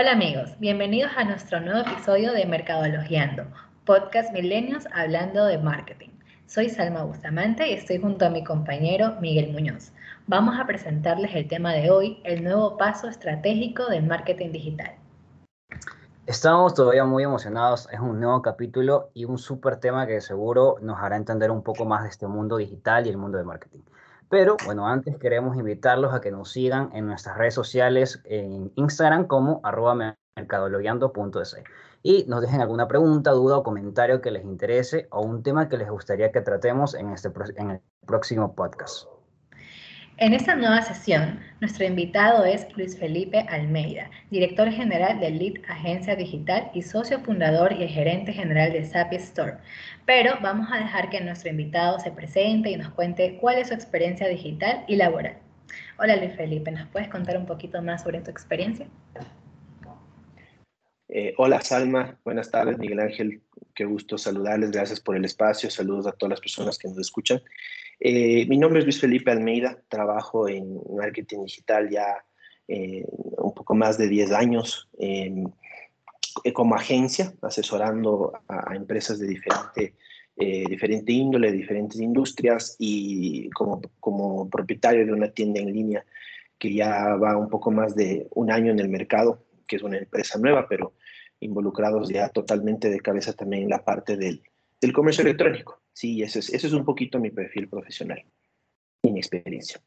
Hola amigos, bienvenidos a nuestro nuevo episodio de Mercadologiando, podcast milenios hablando de marketing. Soy Salma Bustamante y estoy junto a mi compañero Miguel Muñoz. Vamos a presentarles el tema de hoy, el nuevo paso estratégico del marketing digital. Estamos todavía muy emocionados, es un nuevo capítulo y un súper tema que seguro nos hará entender un poco más de este mundo digital y el mundo del marketing. Pero bueno, antes queremos invitarlos a que nos sigan en nuestras redes sociales, en Instagram como arroba mercadologiando.es y nos dejen alguna pregunta, duda o comentario que les interese o un tema que les gustaría que tratemos en, este, en el próximo podcast. En esta nueva sesión, nuestro invitado es Luis Felipe Almeida, director general de Lead Agencia Digital y socio fundador y gerente general de Sapi Store. Pero vamos a dejar que nuestro invitado se presente y nos cuente cuál es su experiencia digital y laboral. Hola Luis Felipe, ¿nos puedes contar un poquito más sobre tu experiencia? Eh, hola Salma, buenas tardes Miguel Ángel, qué gusto saludarles, gracias por el espacio, saludos a todas las personas que nos escuchan. Eh, mi nombre es Luis Felipe Almeida, trabajo en marketing digital ya eh, un poco más de 10 años eh, como agencia, asesorando a, empresas de diferente, diferente índole, diferentes industrias y como, como propietario de una tienda en línea que ya va un poco más de un año en el mercado, que es una empresa nueva, pero involucrados ya totalmente de cabeza también en la parte del, del comercio electrónico. Sí, ese es, es un poquito mi perfil profesional y mi experiencia.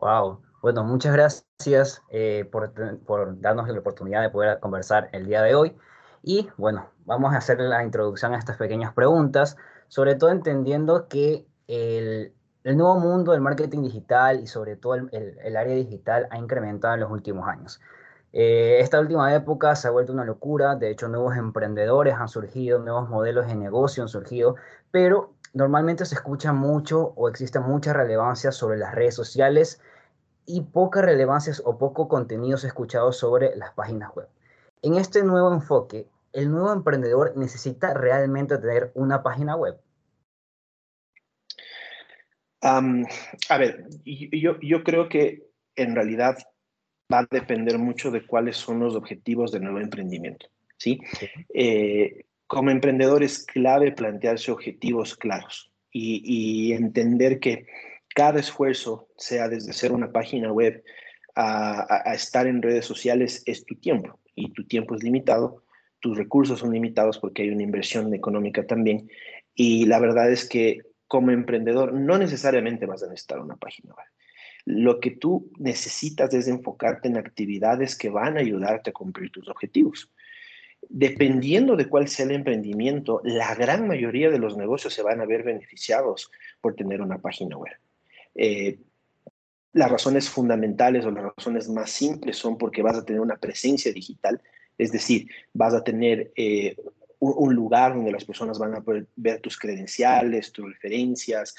Wow. Bueno, muchas gracias eh, por, por, darnos la oportunidad de poder conversar el día de hoy. Y bueno, vamos a hacer la introducción a estas pequeñas preguntas, sobre todo entendiendo que el, el nuevo mundo del marketing digital y sobre todo el, el, área digital ha incrementado en los últimos años. Eh, esta última época se ha vuelto una locura, de hecho nuevos emprendedores han surgido, nuevos modelos de negocio han surgido, pero normalmente se escucha mucho o existe mucha relevancia sobre las redes sociales y poca relevancia o poco contenido se ha escuchado sobre las páginas web. En este nuevo enfoque, ¿el nuevo emprendedor necesita realmente tener una página web? a ver, yo, yo creo que en realidad va a depender mucho de cuáles son los objetivos del nuevo emprendimiento. ¿sí? Eh, como emprendedor es clave plantearse objetivos claros y, entender que cada esfuerzo, sea desde hacer una página web a, estar en redes sociales, es tu tiempo y tu tiempo es limitado, tus recursos son limitados porque hay una inversión económica también y la verdad es que como emprendedor no necesariamente vas a necesitar una página web. Lo que tú necesitas es enfocarte en actividades que van a ayudarte a cumplir tus objetivos. Dependiendo de cuál sea el emprendimiento, la gran mayoría de los negocios se van a ver beneficiados por tener una página web. Eh, las razones fundamentales o las razones más simples son porque vas a tener una presencia digital, es decir, vas a tener eh, un, lugar donde las personas van a poder ver tus credenciales, tus referencias,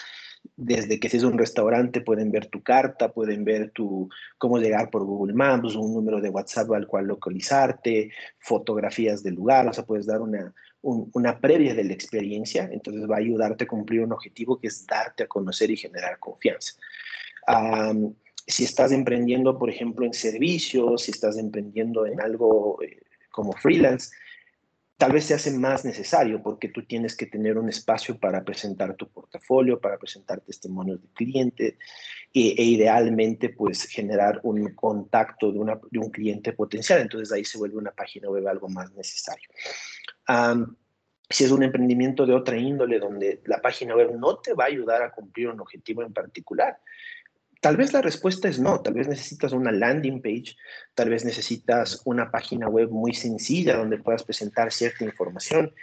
desde que si es un restaurante pueden ver tu carta, pueden ver tu, cómo llegar por Google Maps, un número de WhatsApp al cual localizarte, fotografías del lugar, o sea, puedes dar una, una previa de la experiencia, entonces va a ayudarte a cumplir un objetivo que es darte a conocer y generar confianza. si estás emprendiendo, por ejemplo, en servicios, si estás emprendiendo en algo eh, como freelance, tal vez se hace más necesario porque tú tienes que tener un espacio para presentar tu portafolio, para presentar testimonios de clientes e, idealmente pues generar un contacto de, un cliente potencial. Entonces ahí se vuelve una página web algo más necesario. si es un emprendimiento de otra índole donde la página web no te va a ayudar a cumplir un objetivo en particular, Tal vez la respuesta es no, tal vez necesitas una landing page, tal vez necesitas una página web muy sencilla donde puedas presentar cierta información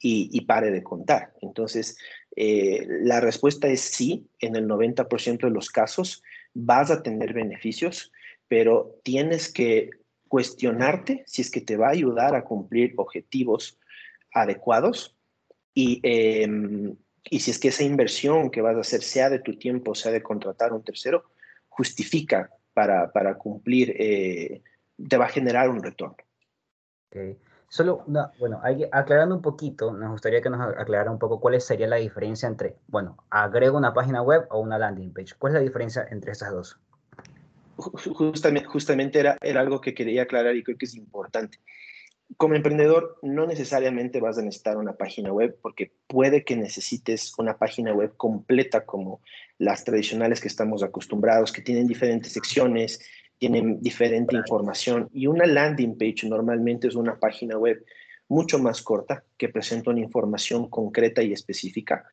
y, pare de contar. Entonces, eh, la respuesta es sí, en el 90% de los casos vas a tener beneficios, pero tienes que cuestionarte si es que te va a ayudar a cumplir objetivos adecuados y em, y si es que esa inversión que vas a hacer, sea de tu tiempo, sea de contratar a un tercero, justifica para, para cumplir, eh, te va a generar un retorno. Solo, bueno, aclarando un poquito, nos gustaría que nos aclarara un poco cuál sería la diferencia entre, bueno, agrego una página web o una landing page. ¿Cuál es la diferencia entre estas dos? justamente, justamente era, era algo que quería aclarar y creo que es importante. Como emprendedor, no necesariamente vas a necesitar una página web porque puede que necesites una página web completa como las tradicionales que estamos acostumbrados, que tienen diferentes secciones, tienen diferente información y una landing page normalmente es una página web mucho más corta que presenta una información concreta y específica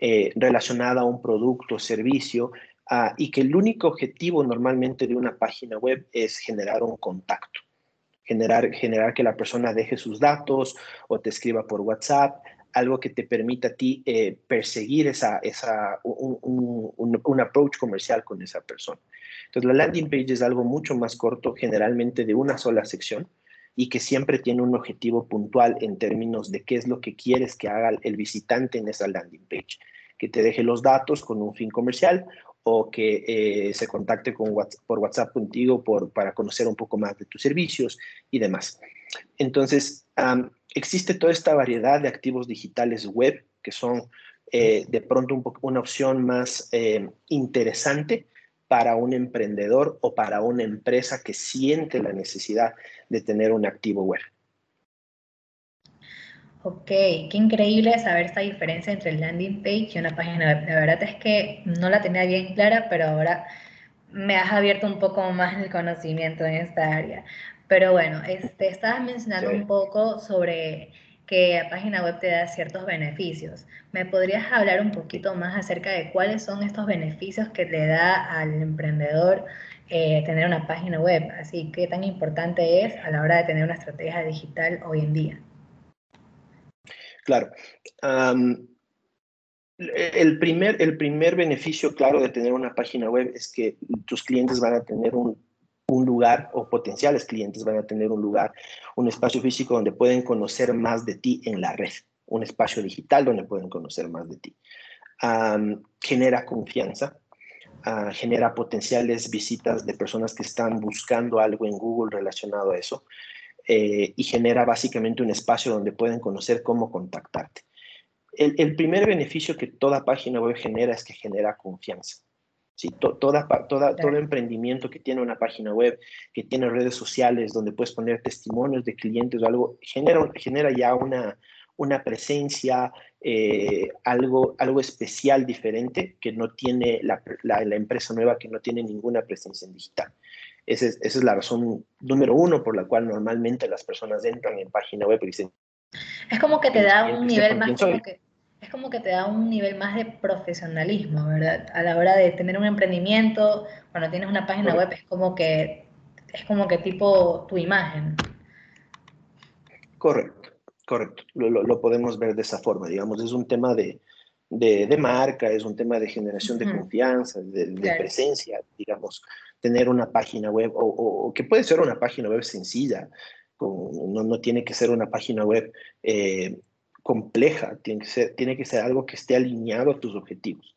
eh, relacionada a un producto o servicio ah, y que el único objetivo normalmente de una página web es generar un contacto, generar, generar que la persona deje sus datos o te escriba por WhatsApp, algo que te permita a ti eh, perseguir esa, esa, un, un, approach comercial con esa persona. Entonces, la landing page es algo mucho más corto, generalmente de una sola sección, y que siempre tiene un objetivo puntual en términos de qué es lo que quieres que haga el visitante en esa landing page, que te deje los datos con un fin comercial o que eh, se contacte con por WhatsApp contigo por, para conocer un poco más de tus servicios y demás. Entonces, existe toda esta variedad de activos digitales web que son eh, de pronto una opción más eh, interesante para un emprendedor o para una empresa que siente la necesidad de tener un activo web. Ok, qué increíble saber esta diferencia entre el landing page y una página web. La verdad es que no la tenía bien clara, pero ahora me has abierto un poco más el conocimiento en esta área. Pero bueno, este, estabas mencionando un poco sobre que la página web te da ciertos beneficios. ¿Me podrías hablar un poquito más acerca de cuáles son estos beneficios que le da al emprendedor eh, tener una página web? Así que tan importante es a la hora de tener una estrategia digital hoy en día. Claro. el, primer, el primer beneficio, claro, de tener una página web es que tus clientes van a tener un un lugar o potenciales clientes van a tener un lugar, un espacio físico donde pueden conocer más de ti en la red, un espacio digital donde pueden conocer más de ti. genera confianza, ah, genera potenciales visitas de personas que están buscando algo en Google relacionado a eso eh, y genera básicamente un espacio donde pueden conocer cómo contactarte. el primer beneficio que toda página web genera es que genera confianza. Sí, toda, toda, todo emprendimiento que tiene una página web, que tiene redes sociales donde puedes poner testimonios de clientes o algo, genera, genera ya una, una presencia, eh, algo, algo especial, diferente, que no tiene la, la, empresa nueva, que no tiene ninguna presencia en digital. Esa es, esa es, la razón número uno por la cual normalmente las personas entran en página web y dicen... Es como que te da un nivel más como que es como que te da un nivel más de profesionalismo, ¿verdad? A la hora de tener un emprendimiento, cuando tienes una página web es como que es como que tipo tu imagen. Correcto, correcto. Lo, podemos ver de esa forma, digamos, es un tema de, marca, es un tema de generación de confianza, de, presencia, digamos, tener una página web o, que puede ser una página web sencilla, no, no, tiene que ser una página web eh, compleja, tiene que ser, tiene que ser algo que esté alineado a tus objetivos.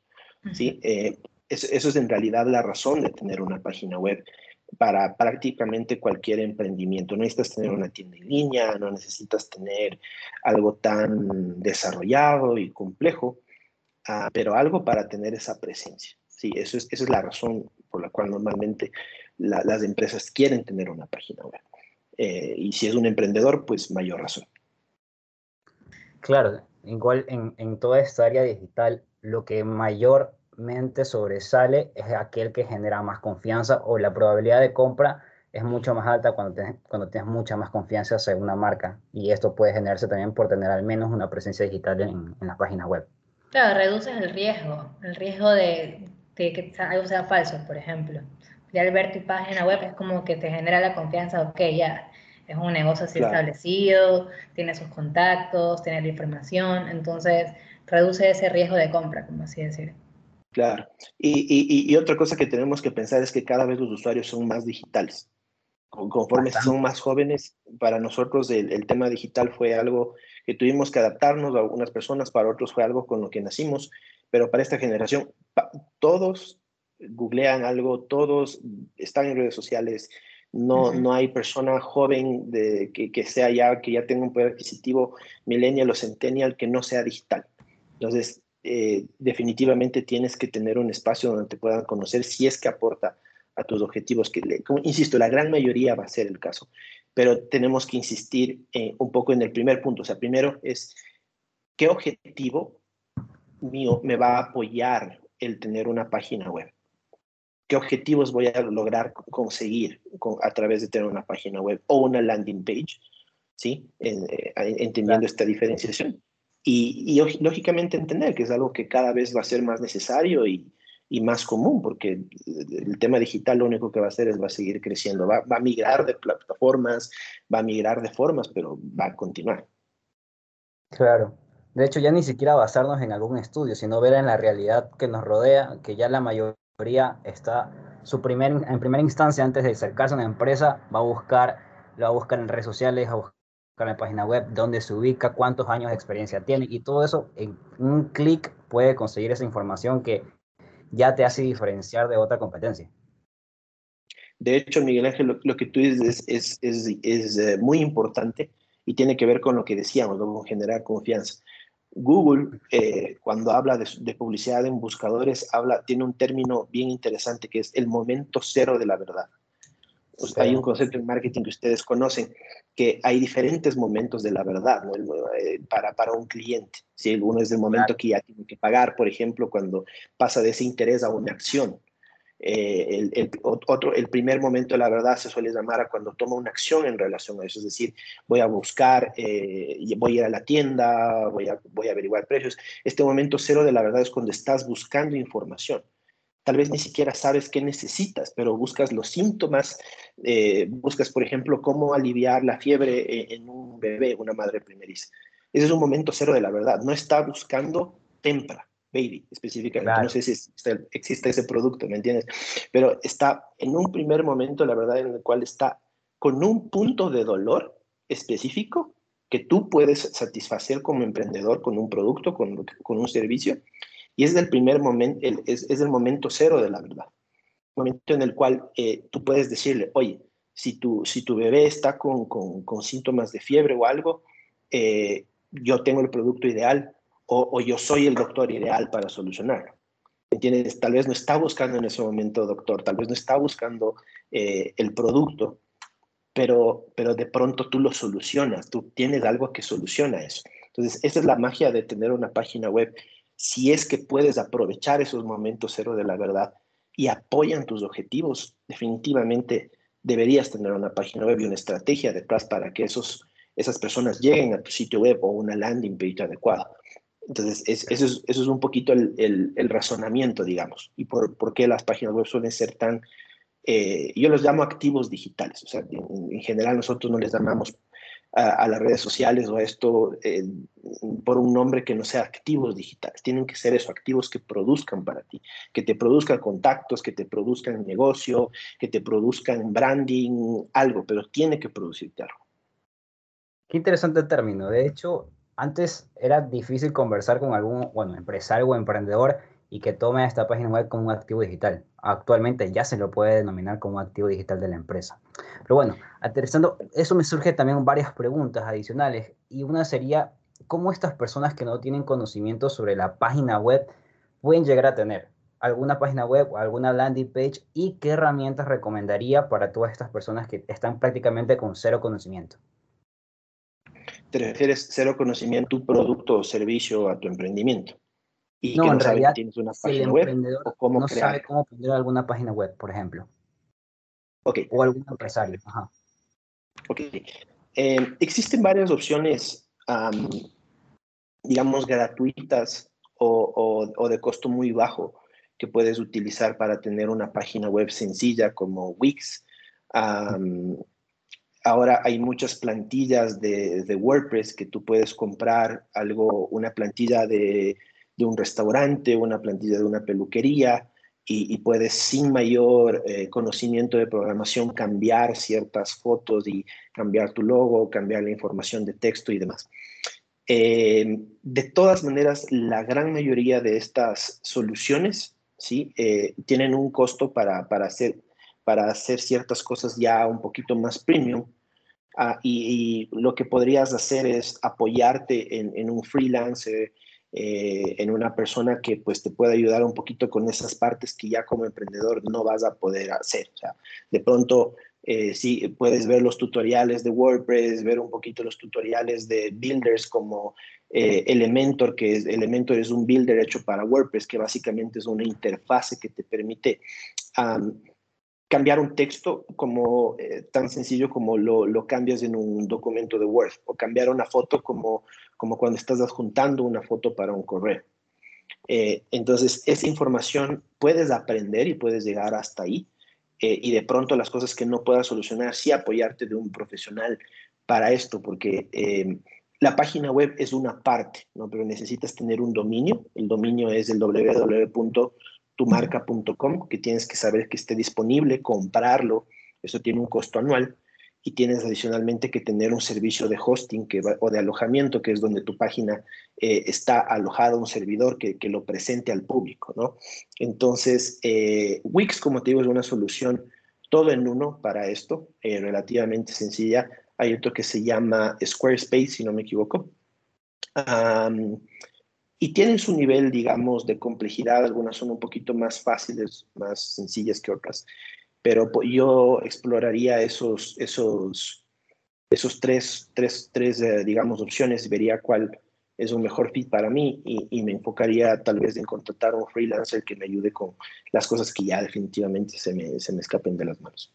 ¿sí? Eh, eso, es en realidad la razón de tener una página web para prácticamente cualquier emprendimiento. No necesitas tener una tienda en línea, no necesitas tener algo tan desarrollado y complejo, ah, pero algo para tener esa presencia. Sí, eso es, esa es la razón por la cual normalmente las empresas quieren tener una página web. Eh, y si es un emprendedor, pues mayor razón. Claro, igual en, en toda esta área digital, lo que mayormente sobresale es aquel que genera más confianza o la probabilidad de compra es mucho más alta cuando, cuando tienes mucha más confianza hacia una marca. Y esto puede generarse también por tener al menos una presencia digital en, en las páginas web. Claro, reduces el riesgo, el riesgo de, de, que algo sea falso, por ejemplo. Ya al ver tu página web es como que te genera la confianza, ok, ya, es un negocio así establecido, tiene sus contactos, tiene la información, entonces reduce ese riesgo de compra, como así decir. Claro. Y, otra cosa que tenemos que pensar es que cada vez los usuarios son más digitales. Conforme son más jóvenes, para nosotros el, tema digital fue algo que tuvimos que adaptarnos a algunas personas, para otros fue algo con lo que nacimos, pero para esta generación todos googlean algo, todos están en redes sociales, no, no hay persona joven de, que, sea ya, que ya tenga un poder adquisitivo millennial o centennial que no sea digital. Entonces, eh, definitivamente tienes que tener un espacio donde te puedan conocer si es que aporta a tus objetivos, que, como, insisto, la gran mayoría va a ser el caso, pero tenemos que insistir eh, un poco en el primer punto. O sea, primero es, ¿qué objetivo mío me va a apoyar el tener una página web? ¿Qué objetivos voy a lograr conseguir a través de tener una página web o una landing page? ¿Sí? Eh, entendiendo esta diferenciación. Y, lógicamente entender que es algo que cada vez va a ser más necesario y, y, más común, porque el tema digital lo único que va a hacer es va a seguir creciendo, va, va, a migrar de plataformas, va a migrar de formas, pero va a continuar. Claro. De hecho, ya ni siquiera basarnos en algún estudio, sino ver en la realidad que nos rodea, que ya la mayoría está, su primer, en primera instancia, antes de acercarse a una empresa, va a buscar, lo va a buscar en redes sociales, a buscar la página web, dónde se ubica, cuántos años de experiencia tiene y todo eso en un clic puede conseguir esa información que ya te hace diferenciar de otra competencia. De hecho, Miguel Ángel, lo, que tú dices es, eh, muy importante y tiene que ver con lo que decíamos, con generar confianza. Google, eh, cuando habla de, de, publicidad en buscadores, habla, tiene un término bien interesante que es el momento cero de la verdad. Hay un concepto en marketing que ustedes conocen, que hay diferentes momentos de la verdad eh, para, para un cliente. Si Uno es el momento que ya tiene que pagar, por ejemplo, cuando pasa de ese interés a una acción. Eh, el, otro, el primer momento de la verdad se suele llamar a cuando toma una acción en relación a eso, es decir, voy a buscar, eh, voy a ir a la tienda, voy a, voy a averiguar precios. Este momento cero de la verdad es cuando estás buscando información. Tal vez ni siquiera sabes qué necesitas, pero buscas los síntomas, eh, buscas, por ejemplo, cómo aliviar la fiebre e-, en un bebé, una madre primeriza. Ese es un momento cero de la verdad. No está buscando tempra, baby, específicamente. No sé si existe, ese producto, ¿me entiendes? Pero está en un primer momento, la verdad, en el cual está con un punto de dolor específico que tú puedes satisfacer como emprendedor con un producto, con, con un servicio, y es el primer momento, es, es, el momento cero de la verdad. Momento en el cual eh, tú puedes decirle, oye, si tu, si tu bebé está con, con, con síntomas de fiebre o algo, eh, yo tengo el producto ideal o, o, yo soy el doctor ideal para solucionarlo. ¿Entiendes? Tal vez no está buscando en ese momento doctor, tal vez no está buscando eh, el producto, pero, pero de pronto tú lo solucionas, tú tienes algo que soluciona eso. Entonces, esa es la magia de tener una página web si es que puedes aprovechar esos momentos cero de la verdad y apoyan tus objetivos, definitivamente deberías tener una página web y una estrategia detrás para que esos, esas personas lleguen a tu sitio web o una landing page adecuada. Entonces, eso, es, eso, es, un poquito el, el, razonamiento, digamos, y por, por, qué las páginas web suelen ser tan, eh, yo los llamo activos digitales, o sea, en, en, general nosotros no les llamamos a, las redes sociales o a esto eh, por un nombre que no sea activos digitales. Tienen que ser esos activos que produzcan para ti, que te produzcan contactos, que te produzcan negocio, que te produzcan branding, algo, pero tiene que producirte algo. Qué interesante término. De hecho, antes era difícil conversar con algún, bueno, empresario o emprendedor y que tome esta página web como un activo digital. Actualmente ya se lo puede denominar como activo digital de la empresa. Pero bueno, aterrizando, eso me surge también varias preguntas adicionales y una sería, ¿cómo estas personas que no tienen conocimiento sobre la página web pueden llegar a tener alguna página web o alguna landing page y qué herramientas recomendaría para todas estas personas que están prácticamente con cero conocimiento? ¿Te refieres cero conocimiento, tu producto o servicio a tu emprendimiento? y no, que no en realidad, tienes una página web o cómo no sabe cómo poner alguna página web, por ejemplo. Okay. O algún empresario. Ajá. Ok. Eh, existen varias opciones, um, digamos, gratuitas o, o, o, de costo muy bajo que puedes utilizar para tener una página web sencilla como Wix. Um, ahora hay muchas plantillas de, WordPress que tú puedes comprar, algo, una plantilla de un restaurante, una plantilla de una peluquería, y, puedes sin mayor eh, conocimiento de programación cambiar ciertas fotos y cambiar tu logo, cambiar la información de texto y demás. Eh, de todas maneras, la gran mayoría de estas soluciones ¿sí? Eh, tienen un costo para, para, hacer, para hacer ciertas cosas ya un poquito más premium. Ah, y, lo que podrías hacer es apoyarte en, en un freelancer, en una persona que pues te pueda ayudar un poquito con esas partes que ya como emprendedor no vas a poder hacer. O sea, de pronto eh, sí, puedes ver los tutoriales de WordPress, ver un poquito los tutoriales de builders como eh, Elementor, que es, Elementor es un builder hecho para WordPress, que básicamente es una interfase que te permite cambiar un texto como eh, tan sencillo como lo, cambias en un documento de Word, o cambiar una foto como, como cuando estás adjuntando una foto para un correo. entonces, esa información puedes aprender y puedes llegar hasta ahí eh, y de pronto las cosas que no puedas solucionar, sí apoyarte de un profesional para esto, porque eh, la página web es una parte, ¿no? pero necesitas tener un dominio. El dominio es el www.tumarca.com, que tienes que saber que esté disponible, comprarlo, eso tiene un costo anual y tienes adicionalmente que tener un servicio de hosting que o de alojamiento, que es donde tu página eh, está alojada, un servidor que, que, lo presente al público, ¿no? Entonces, eh, Wix, como te digo, es una solución todo en uno para esto, eh, relativamente sencilla. Hay otro que se llama Squarespace, si no me equivoco. Y tienen su nivel, digamos, de complejidad. Algunas son un poquito más fáciles, más sencillas que otras pero yo exploraría esos, esos, esos tres, tres, tres eh, digamos, opciones, vería cuál es un mejor fit para mí y, me enfocaría tal vez en contratar a un freelancer que me ayude con las cosas que ya definitivamente se me, se me escapen de las manos.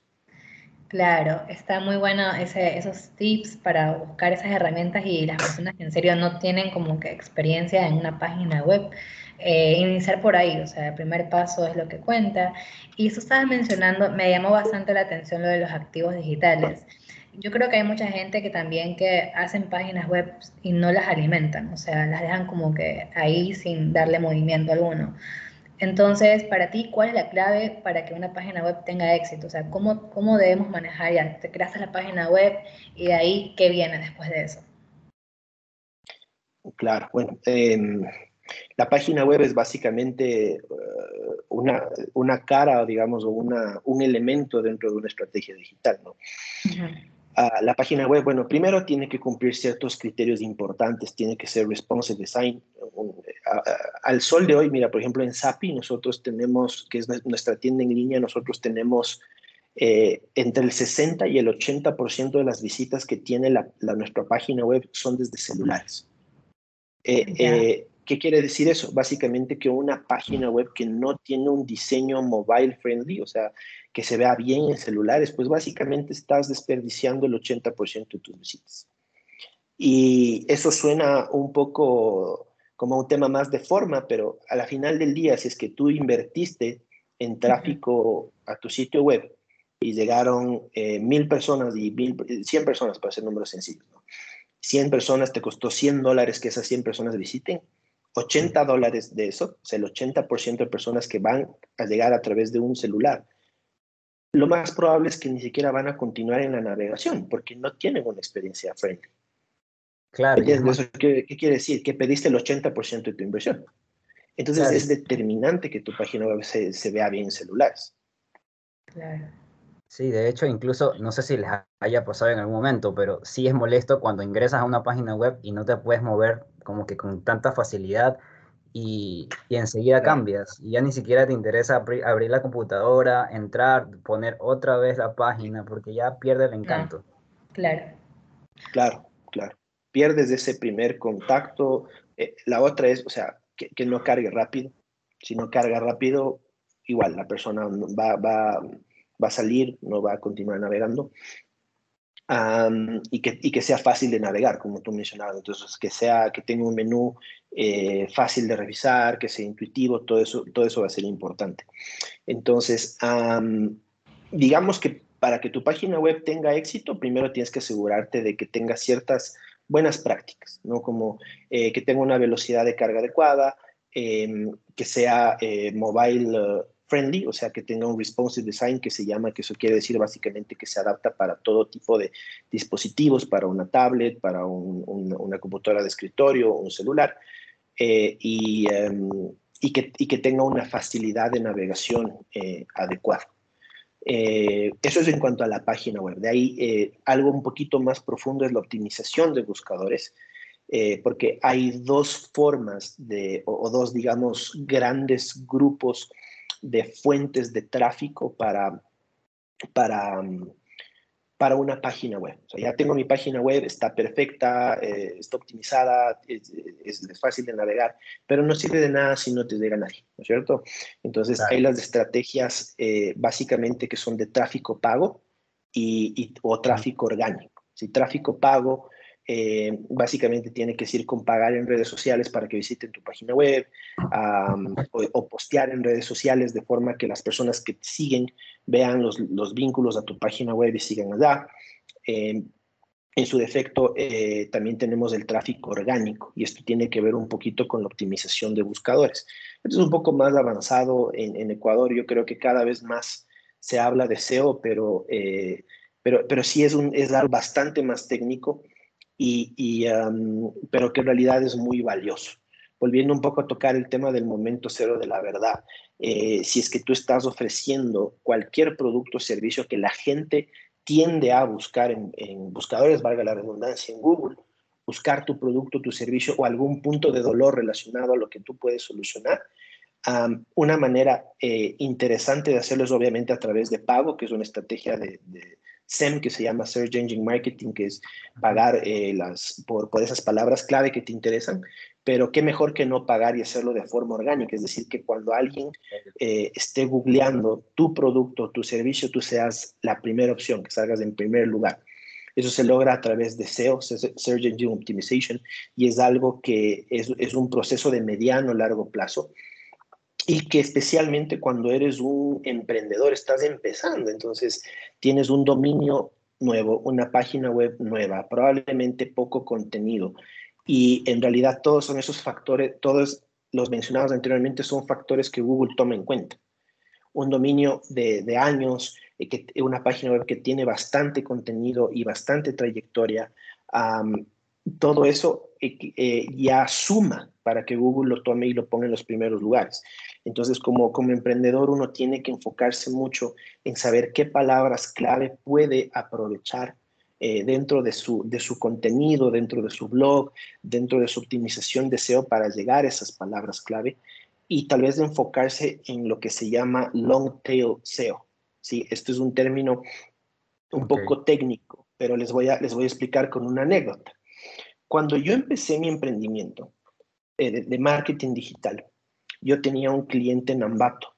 Claro, está muy bueno ese, esos tips para buscar esas herramientas y las personas que en serio no tienen como que experiencia en una página web eh, iniciar por ahí, o sea, el primer paso es lo que cuenta. Y eso estabas mencionando, me llamó bastante la atención lo de los activos digitales. Yo creo que hay mucha gente que también que hacen páginas web y no las alimentan, o sea, las dejan como que ahí sin darle movimiento alguno. Entonces, para ti, ¿cuál es la clave para que una página web tenga éxito? O sea, ¿cómo, cómo debemos manejar ya? Te creaste la página web y de ahí, ¿qué viene después de eso? Claro, bueno, eh, la página web es básicamente eh, una, una, cara, digamos, o una, un elemento dentro de una estrategia digital, ¿no? Ah, la página web, bueno, primero tiene que cumplir ciertos criterios importantes, tiene que ser responsive design. al sol de hoy, mira, por ejemplo, en SAPI nosotros tenemos, que es nuestra tienda en línea, nosotros tenemos eh, entre el 60 y el 80% de las visitas que tiene la, nuestra página web son desde celulares. Eh, ¿Qué quiere decir eso? Básicamente que una página web que no tiene un diseño mobile friendly, o sea, que se vea bien en celulares, pues básicamente estás desperdiciando el 80% de tus visitas. Y eso suena un poco como un tema más de forma, pero a la final del día, si es que tú invertiste en tráfico a tu sitio web y llegaron eh, mil personas y mil, 100 personas, para hacer números sencillos, ¿no? 100 personas te costó 100 dólares que esas 100 personas visiten, 80 dólares de eso, o sea, el 80% de personas que van a llegar a través de un celular, lo más probable es que ni siquiera van a continuar en la navegación porque no tienen una experiencia friendly. Claro. ¿qué, quiere decir? Que pediste el 80% de tu inversión. Entonces es determinante que tu página web se, se vea bien en celulares. Claro. Sí, de hecho, incluso, no sé si les haya pasado en algún momento, pero sí es molesto cuando ingresas a una página web y no te puedes mover como que con tanta facilidad y, enseguida cambias. Y ya ni siquiera te interesa abrir, la computadora, entrar, poner otra vez la página, porque ya pierde el encanto. Claro. Claro, claro. Pierdes ese primer contacto. Eh, la otra es, o sea, que, que, no cargue rápido. Si no carga rápido, igual la persona va, va va a salir, no va a continuar navegando. y, que, y, que, sea fácil de navegar, como tú mencionabas. Entonces, que, sea, que tenga un menú eh, fácil de revisar, que sea intuitivo, todo eso, todo eso va a ser importante. Entonces, digamos que para que tu página web tenga éxito, primero tienes que asegurarte de que tenga ciertas buenas prácticas, ¿no? Como eh, que tenga una velocidad de carga adecuada, em, que sea eh, mobile friendly, o sea, que tenga un responsive design que se llama, que eso quiere decir básicamente que se adapta para todo tipo de dispositivos, para una tablet, para una computadora de escritorio, un celular, eh, y, em, y, que, y, que, tenga una facilidad de navegación eh, adecuada. Eh, eso es en cuanto a la página web. De ahí, algo un poquito más profundo es la optimización de buscadores. eh, porque hay dos formas de, o, dos, digamos, grandes grupos de fuentes de tráfico para, para, mm, para una página web. O sea, ya tengo mi página web, está perfecta, eh, está optimizada, es, fácil de navegar, pero no sirve de nada si no te llega nadie, ¿no es cierto? Entonces, hay las estrategias eh, básicamente que son de tráfico pago y, o tráfico orgánico. Si tráfico pago eh, básicamente tiene que ir con pagar en redes sociales para que visiten tu página web o, postear en redes sociales de forma que las personas que te siguen vean los, los vínculos a tu página web y sigan allá. Eh, en su defecto, eh, también tenemos el tráfico orgánico y esto tiene que ver un poquito con la optimización de buscadores. Esto es un poco más avanzado en, Ecuador. Yo creo que cada vez más se habla de SEO, pero, pero, pero sí es, un, es algo bastante más técnico y, pero que en realidad es muy valioso. Volviendo un poco a tocar el tema del momento cero de la verdad, eh, si es que tú estás ofreciendo cualquier producto o servicio que la gente tiende a buscar en, buscadores, valga la redundancia, en Google, buscar tu producto, tu servicio o algún punto de dolor relacionado a lo que tú puedes solucionar, una manera eh, interesante de hacerlo es obviamente a través de pago, que es una estrategia de, SEM, que se llama Search Engine Marketing, que es pagar eh, las, por, por, esas palabras clave que te interesan, pero qué mejor que no pagar y hacerlo de forma orgánica, es decir, que cuando alguien eh, esté googleando tu producto, tu servicio, tú seas la primera opción, que salgas en primer lugar. Eso se logra a través de SEO, Search Engine Optimization, y es algo que es, es un proceso de mediano largo plazo y que especialmente cuando eres un emprendedor, estás empezando, entonces tienes un dominio nuevo, una página web nueva, probablemente poco contenido. Y en realidad todos son esos factores, todos los mencionados anteriormente son factores que Google toma en cuenta. Un dominio de, de años, eh, que, una página web que tiene bastante contenido y bastante trayectoria, todo eso eh, eh, ya suma para que Google lo tome y lo ponga en los primeros lugares. Entonces, como, como emprendedor, uno tiene que enfocarse mucho en saber qué palabras clave puede aprovechar eh, dentro de su, de su contenido, dentro de su blog, dentro de su optimización de SEO para llegar a esas palabras clave y tal vez enfocarse en lo que se llama long tail SEO. ¿sí? Esto es un término un poco técnico, pero les voy, a, les voy a explicar con una anécdota. Cuando yo empecé mi emprendimiento eh, de marketing digital, yo tenía un cliente en Ambato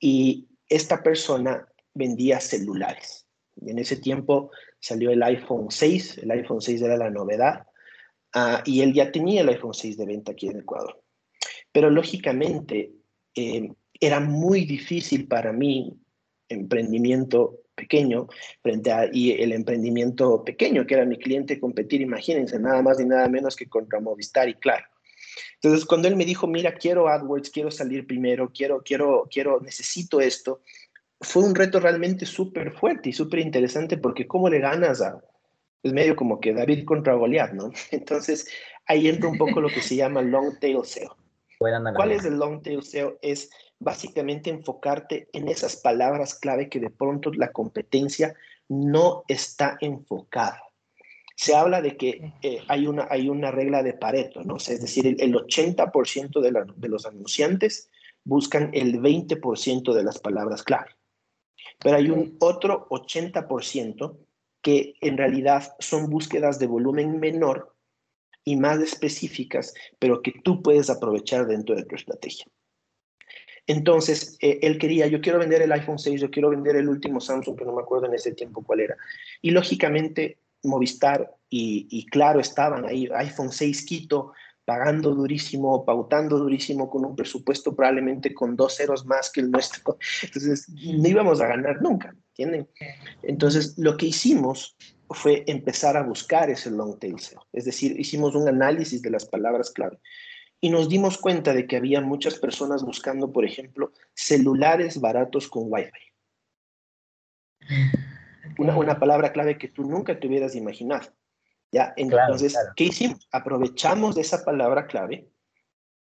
y esta persona vendía celulares. Y en ese tiempo salió el iPhone 6, el iPhone 6 era la novedad, uh, y él ya tenía el iPhone 6 de venta aquí en Ecuador. Pero lógicamente eh, era muy difícil para mí, emprendimiento pequeño, frente a y el emprendimiento pequeño, que era mi cliente, competir, imagínense, nada más ni nada menos que contra Movistar y Claro. Entonces, cuando él me dijo, mira, quiero AdWords, quiero salir primero, quiero, quiero, quiero, necesito esto, fue un reto realmente súper fuerte y súper interesante porque cómo le ganas a, es medio como que David contra Goliath, ¿no? Entonces, ahí entra un poco lo que se llama long tail SEO. ¿Cuál es el long tail SEO? Es básicamente enfocarte en esas palabras clave que de pronto la competencia no está enfocada se habla de que eh, hay, una, hay una regla de Pareto, ¿no? es decir, el, 80% de, de, los anunciantes buscan el 20% de las palabras clave. Pero hay un otro 80% que en realidad son búsquedas de volumen menor y más específicas, pero que tú puedes aprovechar dentro de tu estrategia. Entonces, eh, él quería, yo quiero vender el iPhone 6, yo quiero vender el último Samsung, que no me acuerdo en ese tiempo cuál era. Y lógicamente, Movistar y, Claro estaban ahí, iPhone 6 Quito, pagando durísimo, pautando durísimo con un presupuesto probablemente con dos ceros más que el nuestro. Entonces, no íbamos a ganar nunca, ¿entienden? Entonces, lo que hicimos fue empezar a buscar ese long tail SEO. Es decir, hicimos un análisis de las palabras clave y nos dimos cuenta de que había muchas personas buscando, por ejemplo, celulares baratos con Wi-Fi una, palabra clave que tú nunca te hubieras imaginado. ¿ya? Entonces, ¿qué hicimos? Aprovechamos de esa palabra clave,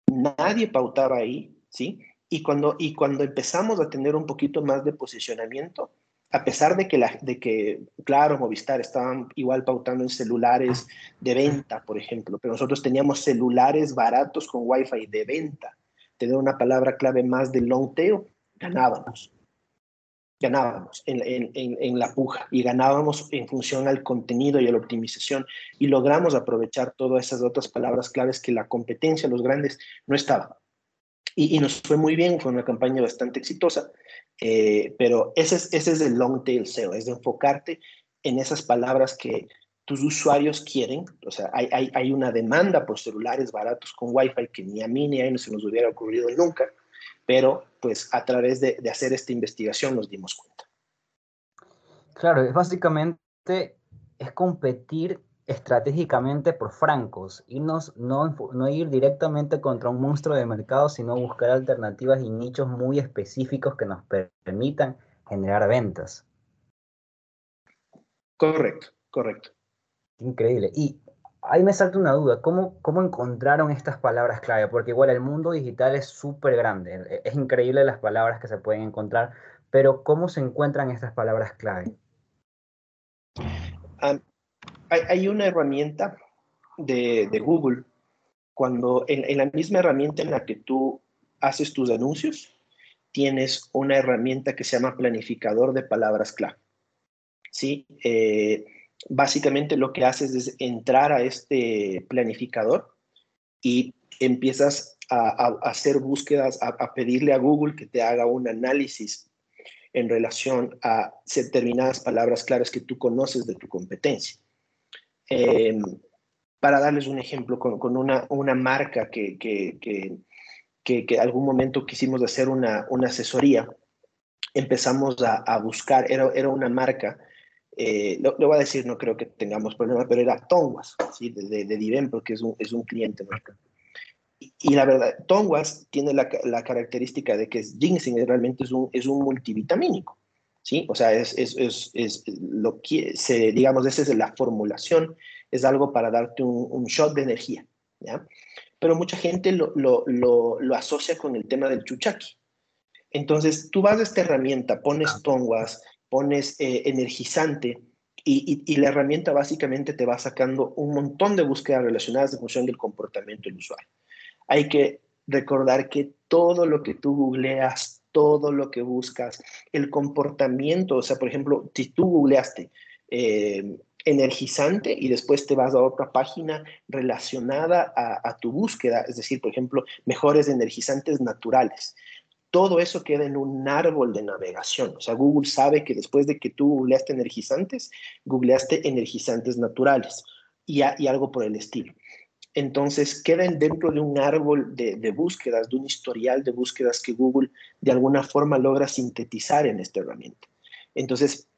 nadie pautaba ahí, ¿sí? Y cuando, y cuando empezamos a tener un poquito más de posicionamiento, a pesar de que, la, de que, claro, Movistar estaban igual pautando en celulares de venta, por ejemplo, pero nosotros teníamos celulares baratos con Wi-Fi de venta. Tener una palabra clave más de long tail, ganábamos. Ganábamos en, la puja y ganábamos en función al contenido y a la optimización y logramos aprovechar todas esas otras palabras claves que la competencia, los grandes, no estaban. Y, y nos fue muy bien, fue una campaña bastante exitosa eh, pero ese es, ese es el long tail SEO, es de enfocarte en esas palabras que tus usuarios quieren. O sea, hay, hay, hay una demanda por celulares baratos con Wi-Fi que ni a mí ni a él se nos hubiera ocurrido nunca, pero pues a través de, de hacer esta investigación nos dimos cuenta. Claro, es básicamente es competir estratégicamente por francos, y no, no ir directamente contra un monstruo de mercado, sino buscar alternativas y nichos muy específicos que nos permitan generar ventas. Correcto, correcto. Increíble. Y ahí me salta una duda, ¿cómo, cómo encontraron estas palabras clave? Porque igual el mundo digital es súper grande, e, es increíble las palabras que se pueden encontrar, pero ¿cómo se encuentran estas palabras clave? hay, una herramienta de, Google, cuando en, la misma herramienta en la que tú haces tus anuncios, tienes una herramienta que se llama planificador de palabras clave. ¿Sí? Eh, básicamente lo que haces es entrar a este planificador y empiezas a, hacer búsquedas, a, pedirle a Google que te haga un análisis en relación a determinadas palabras claves que tú conoces de tu competencia. Em, para darles un ejemplo, con, una, marca que, que, algún momento quisimos hacer una, asesoría, empezamos a, buscar, era una marca, eh, lo, voy a decir, no creo que tengamos problema, pero era Tonguas, ¿sí? de, de, Diven, porque es un, es un cliente nuestro. Y, la verdad, Tonguas tiene la, la, característica de que es ginseng, realmente es un, es un multivitamínico. ¿sí? O sea, es, es, es, es lo que se, digamos, esa es la formulación, es algo para darte un, un shot de energía, ¿ya? Pero mucha gente lo, lo, lo, lo, asocia con el tema del chuchaki. Entonces, tú vas a esta herramienta, pones tonguas, pones eh, energizante, y, la herramienta básicamente te va sacando un montón de búsquedas relacionadas en función del comportamiento del usuario. Hay que recordar que todo lo que tú googleas, todo lo que buscas, el comportamiento, o sea, por ejemplo, si tú googleaste eh, energizante y después te vas a otra página relacionada a, tu búsqueda, es decir, por ejemplo, mejores energizantes naturales. Todo eso queda en un árbol de navegación. O sea, Google sabe que después de que tú googleaste energizantes, googleaste energizantes naturales y, a, y algo por el estilo entonces quedan dentro de un árbol de, búsquedas, de un historial de búsquedas que Google de alguna forma logra sintetizar en esta herramienta. Entonces,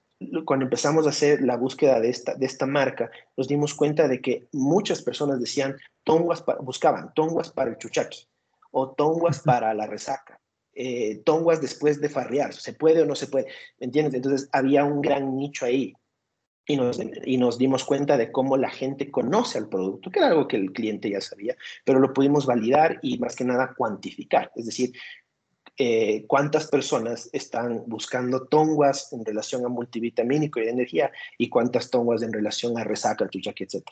cuando empezamos a hacer la búsqueda de esta, de esta marca, nos dimos cuenta de que muchas personas decían, tonguas buscaban tonguas para el chuchaqui o tonguas para la resaca, eh, tonguas después de farrear, ¿se puede o no se puede? ¿Me entiendes? Entonces había un gran nicho ahí y nos, y nos dimos cuenta de cómo la gente conoce al producto, que era algo que el cliente ya sabía, pero lo pudimos validar y más que nada cuantificar, es decir, eh, cuántas personas están buscando tonguas en relación a multivitamínico y energía y cuántas tonguas en relación a resaca, chuchaqui, etc.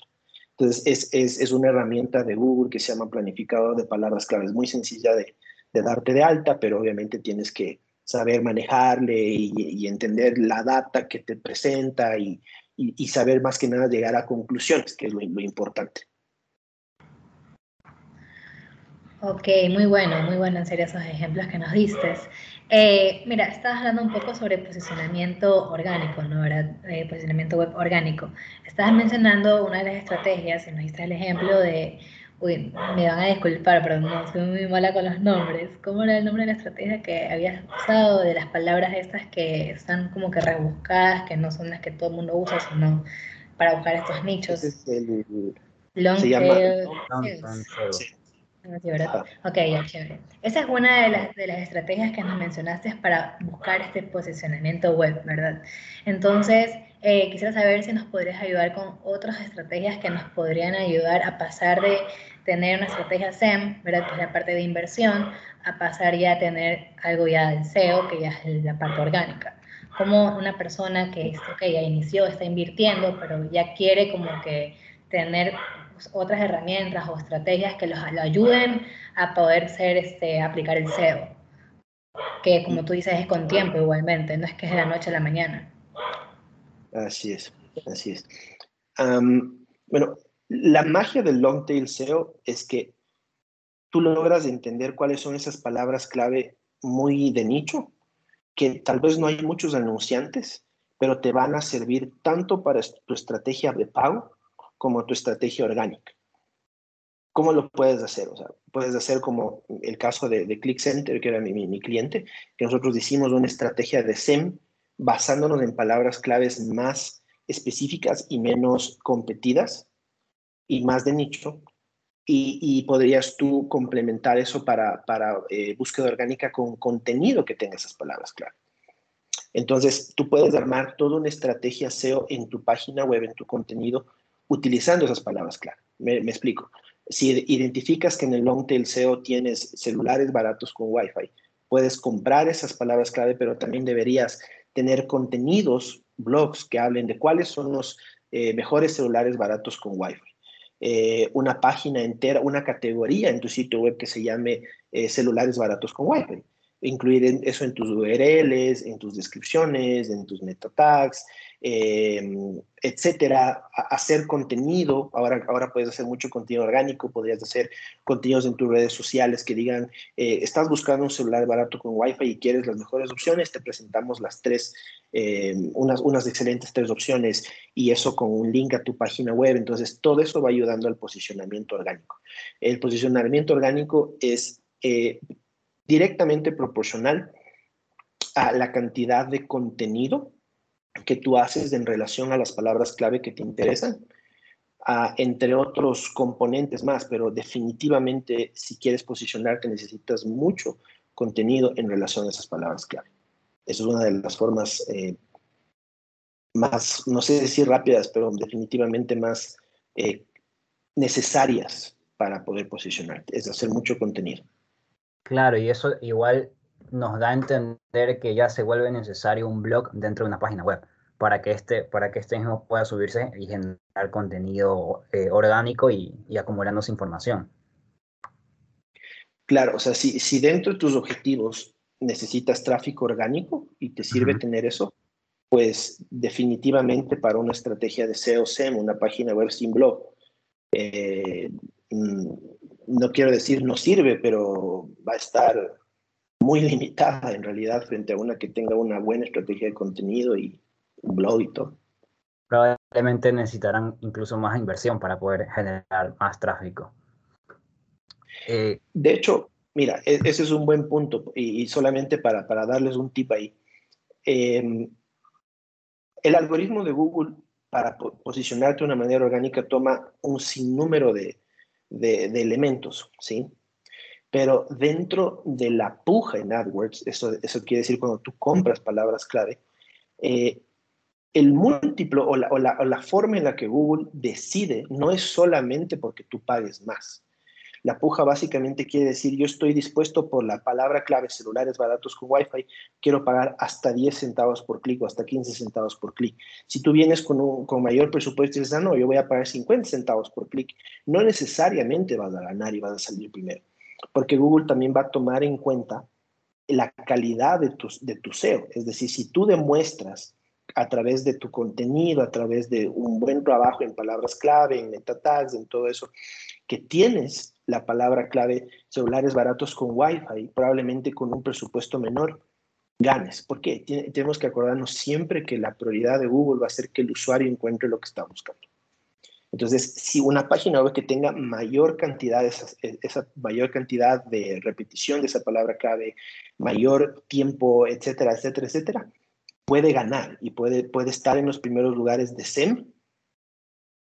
Entonces, es, es, es, una herramienta de Google que se llama planificador de palabras claves, muy sencilla de, de darte de alta, pero obviamente tienes que saber manejarle y, y, entender la data que te presenta y, y, saber más que nada llegar a conclusiones, que es lo, importante. Ok, muy bueno, muy bueno en serio esos ejemplos que nos diste. Eh, mira, estabas hablando un poco sobre posicionamiento orgánico, ¿no? ¿verdad? Eh, posicionamiento web orgánico. Estabas mencionando una de las estrategias, y nos diste el ejemplo de Uy, me van a disculpar, pero no, soy muy mala con los nombres. ¿Cómo era el nombre de la estrategia que habías usado de las palabras estas que están como que rebuscadas, que no son las que todo el mundo usa, sino para buscar estos nichos? Es el, long se llama Ok, ya, chévere. Esa es una de las, de las estrategias que nos mencionaste para buscar este posicionamiento web, ¿verdad? Entonces, eh, quisiera saber si nos podrías ayudar con otras estrategias que nos podrían ayudar a pasar de tener una estrategia SEM, ¿verdad? que es la parte de inversión, a pasar ya a tener algo ya del SEO, que ya es la parte orgánica. como una persona que okay, ya inició, está invirtiendo, pero ya quiere como que tener otras herramientas o estrategias que los, lo ayuden a poder ser, este, aplicar el SEO. Que como tú dices es con tiempo igualmente, no es que es de la noche a la mañana. Así es, así es. bueno, la magia del long tail SEO es que tú logras entender cuáles son esas palabras clave muy de nicho, que tal vez no hay muchos anunciantes, pero te van a servir tanto para tu estrategia de pago como tu estrategia orgánica. ¿Cómo lo puedes hacer? O sea, puedes hacer como el caso de, de ClickCenter, que era mi, mi, cliente, que nosotros hicimos una estrategia de SEM basándonos en palabras claves más específicas y menos competidas y más de nicho. Y, podrías tú complementar eso para, para eh, búsqueda orgánica con contenido que tenga esas palabras clave. Entonces, tú puedes armar toda una estrategia SEO en tu página web, en tu contenido, utilizando esas palabras clave. Me, me explico. Si identificas que en el long tail SEO tienes celulares baratos con Wi-Fi, puedes comprar esas palabras clave, pero también deberías tener contenidos, blogs que hablen de cuáles son los eh, mejores celulares baratos con Wi-Fi. Eh, una página entera, una categoría en tu sitio web que se llame eh, celulares baratos con Wi-Fi. Incluir eso en tus URLs, en tus descripciones, en tus meta tags, Em, etcétera, hacer contenido. Ahora, ahora puedes hacer mucho contenido orgánico, podrías hacer contenidos en tus redes sociales que digan, eh, estás buscando un celular barato con Wi-Fi y quieres las mejores opciones, te presentamos las tres, em, unas, unas excelentes tres opciones y eso con un link a tu página web. Entonces, todo eso va ayudando al posicionamiento orgánico. El posicionamiento orgánico es eh, directamente proporcional a la cantidad de contenido que tú haces en relación a las palabras clave que te interesan, entre otros componentes más, pero definitivamente si quieres posicionarte necesitas mucho contenido en relación a esas palabras clave. Esa es una de las formas eh, más, no sé decir rápidas, pero definitivamente más eh, necesarias para poder posicionarte, es hacer mucho contenido. Claro, y eso igual nos da a entender que ya se vuelve necesario un blog dentro de una página web para que este, para que este mismo pueda subirse y generar contenido eh, orgánico y, y acumulándose información. Claro, o sea, si, si dentro de tus objetivos necesitas tráfico orgánico y te sirve tener eso, pues definitivamente para una estrategia de SEO SEM, una página web sin blog, eh, mm, no quiero decir no sirve, pero va a estar muy limitada en realidad frente a una que tenga una buena estrategia de contenido y un blog y todo. Probablemente necesitarán incluso más inversión para poder generar más tráfico. Eh, de hecho, mira, e-, ese es un buen punto y, solamente para, para, darles un tip ahí. Em, el algoritmo de Google para posicionarte de una manera orgánica toma un sinnúmero de, de, de elementos, ¿sí? Pero dentro de la puja en AdWords, eso, eso quiere decir cuando tú compras palabras clave, eh, el múltiplo o la, o, la, o la, forma en la que Google decide no es solamente porque tú pagues más. La puja básicamente quiere decir, yo estoy dispuesto por la palabra clave celulares baratos con Wi-Fi, quiero pagar hasta 10 centavos por clic o hasta 15 centavos por clic. Si tú vienes con, un, con mayor presupuesto y dices, ah, no, yo voy a pagar 50 centavos por clic, no necesariamente vas a ganar y vas a salir primero porque Google también va a tomar en cuenta la calidad de tu, de tu SEO. Es decir, si tú demuestras a través de tu contenido, a través de un buen trabajo en palabras clave, en meta tags, en todo eso, que tienes la palabra clave celulares baratos con Wi-Fi, probablemente con un presupuesto menor, ganes. ¿Por qué? tenemos que acordarnos siempre que la prioridad de Google va a ser que el usuario encuentre lo que está buscando. Entonces, si una página web que tenga mayor cantidad, esa, esa, mayor cantidad de repetición de esa palabra clave, mayor tiempo, etcétera, etcétera, etcétera, puede ganar y puede, puede estar en los primeros lugares de SEM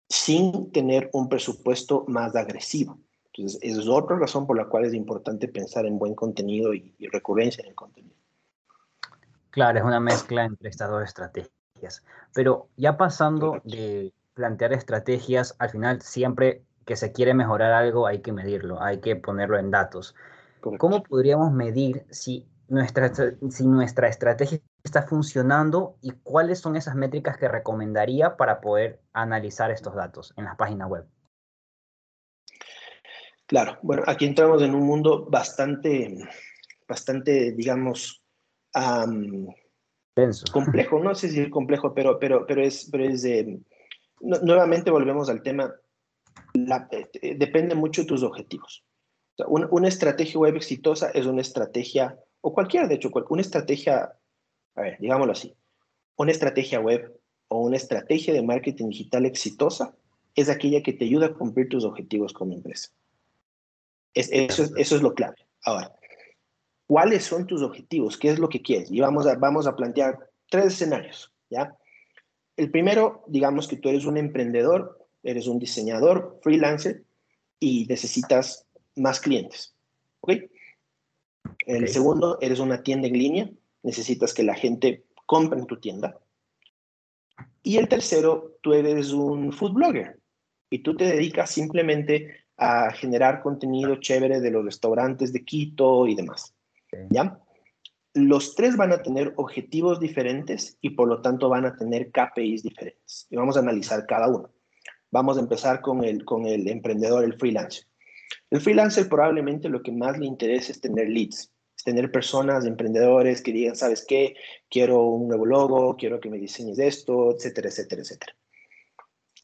sin tener un presupuesto más agresivo. Entonces, es otra razón por la cual es importante pensar en buen contenido y, y recurrencia en el contenido. Claro, es una mezcla entre estas dos estrategias. Pero ya pasando de plantear estrategias, al final siempre que se quiere mejorar algo hay que medirlo, hay que ponerlo en datos. ¿Cómo podríamos medir si nuestra, si nuestra estrategia está funcionando y cuáles son esas métricas que recomendaría para poder analizar estos datos en las páginas web. Claro, bueno, aquí entramos en un mundo bastante, bastante, digamos, complejo. No sé si es complejo, pero, pero, pero es, pero es nuevamente volvemos al tema. Eh, depende mucho de tus objetivos. una, estrategia web exitosa es una estrategia, o cualquiera, de hecho, una estrategia, a ver, digámoslo así, una estrategia web o una estrategia de marketing digital exitosa es aquella que te ayuda a cumplir tus objetivos como empresa. eso, eso es lo clave. Ahora, ¿cuáles son tus objetivos? ¿Qué es lo que quieres? Y vamos a, vamos a plantear tres escenarios, ¿ya? El primero, digamos que tú eres un emprendedor, eres un diseñador, freelancer, y necesitas más clientes, ¿ok? El segundo, eres una tienda en línea, necesitas que la gente compre en tu tienda. Y el tercero, tú eres un food blogger y tú te dedicas simplemente a generar contenido chévere de los restaurantes de Quito y demás. ¿Ya? Los tres van a tener objetivos diferentes y por lo tanto van a tener KPIs diferentes. Y vamos a analizar cada uno. Vamos a empezar con el, con el emprendedor, el freelancer. El freelancer probablemente lo que más le interesa es tener leads, es tener personas, emprendedores que digan, ¿sabes qué? Quiero un nuevo logo, quiero que me diseñes esto, etcétera, etcétera, etcétera.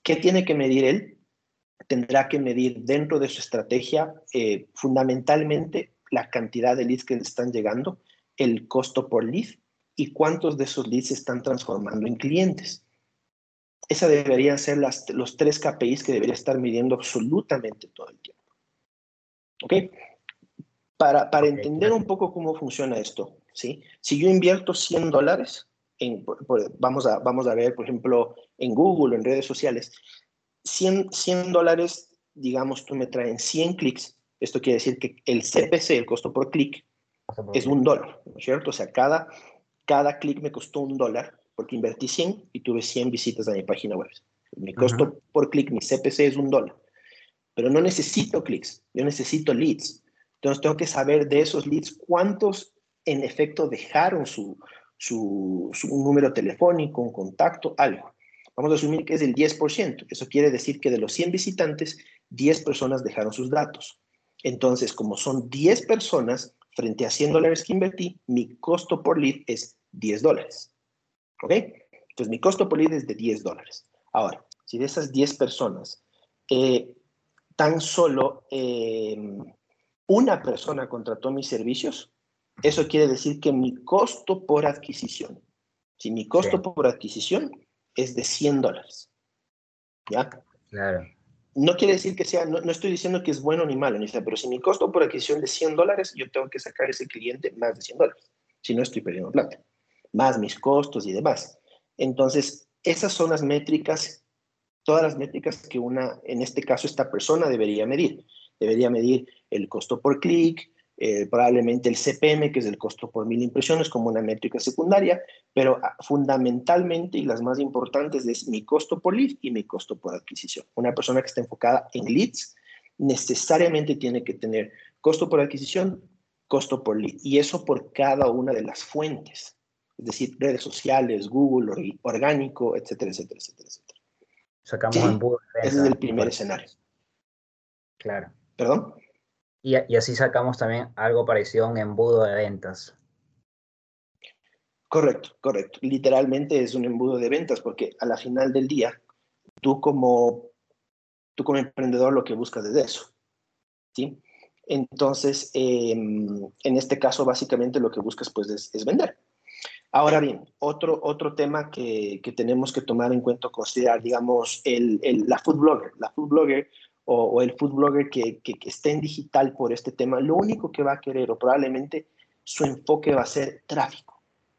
¿Qué tiene que medir él? Tendrá que medir dentro de su estrategia eh, fundamentalmente la cantidad de leads que le están llegando, el costo por lead y cuántos de esos leads se están transformando en clientes. Esa deberían ser las, los tres KPIs que debería estar midiendo absolutamente todo el tiempo. ¿Ok? Para, para entender un poco cómo funciona esto, ¿sí? Si yo invierto 100 dólares, en, vamos, a, vamos a ver, por ejemplo, en Google, en redes sociales, 100, 100 dólares, digamos, tú me traen 100 clics, esto quiere decir que el CPC, el costo por clic, es un dólar, ¿no es cierto? O sea, cada, cada clic me costó un dólar porque invertí 100 y tuve 100 visitas a mi página web. Mi costo por clic, mi CPC es un dólar. Pero no necesito clics, yo necesito leads. Entonces tengo que saber de esos leads cuántos en efecto dejaron su, su, su número telefónico, un contacto, algo. Vamos a asumir que es el 10%. Eso quiere decir que de los 100 visitantes, 10 personas dejaron sus datos. Entonces, como son 10 personas frente a 100 dólares que invertí, mi costo por lead es 10 dólares. ¿Ok? Entonces, mi costo por lead es de 10 dólares. Ahora, si de esas 10 personas, eh, tan solo eh, una persona contrató mis servicios, eso quiere decir que mi costo por adquisición, si mi costo por adquisición es de 100 dólares. ¿Ya? Claro no quiere decir que sea, no, estoy diciendo que es bueno ni malo, pero si mi costo por adquisición de 100 dólares, yo tengo que sacar a ese cliente más de 100 dólares, si no estoy perdiendo plata, más mis costos y demás. Entonces, esas son las métricas, todas las métricas que una, en este caso, esta persona debería medir. Debería medir el costo por clic, eh, probablemente el CPM, que es el costo por mil impresiones, como una métrica secundaria, pero ah, fundamentalmente y las más importantes es mi costo por lead y mi costo por adquisición. Una persona que está enfocada en leads necesariamente tiene que tener costo por adquisición, costo por lead, y eso por cada una de las fuentes, es decir, redes sociales, Google, orgánico, etcétera, etcétera, etcétera, etcétera. Sacamos de Ese es el primer escenario. Claro. ¿Perdón? Y, así sacamos también algo parecido a un embudo de ventas. Correcto, correcto. Literalmente es un embudo de ventas porque a la final del día, tú como, tú como emprendedor lo que buscas es eso. ¿sí? Entonces, em, en este caso, básicamente lo que buscas pues es, vender. Ahora bien, otro, otro tema que, que, tenemos que tomar en cuenta, considerar, digamos, el, el, la food blogger. La food blogger o, el food blogger que, que, esté en digital por este tema, lo único que va a querer o probablemente su enfoque va a ser tráfico.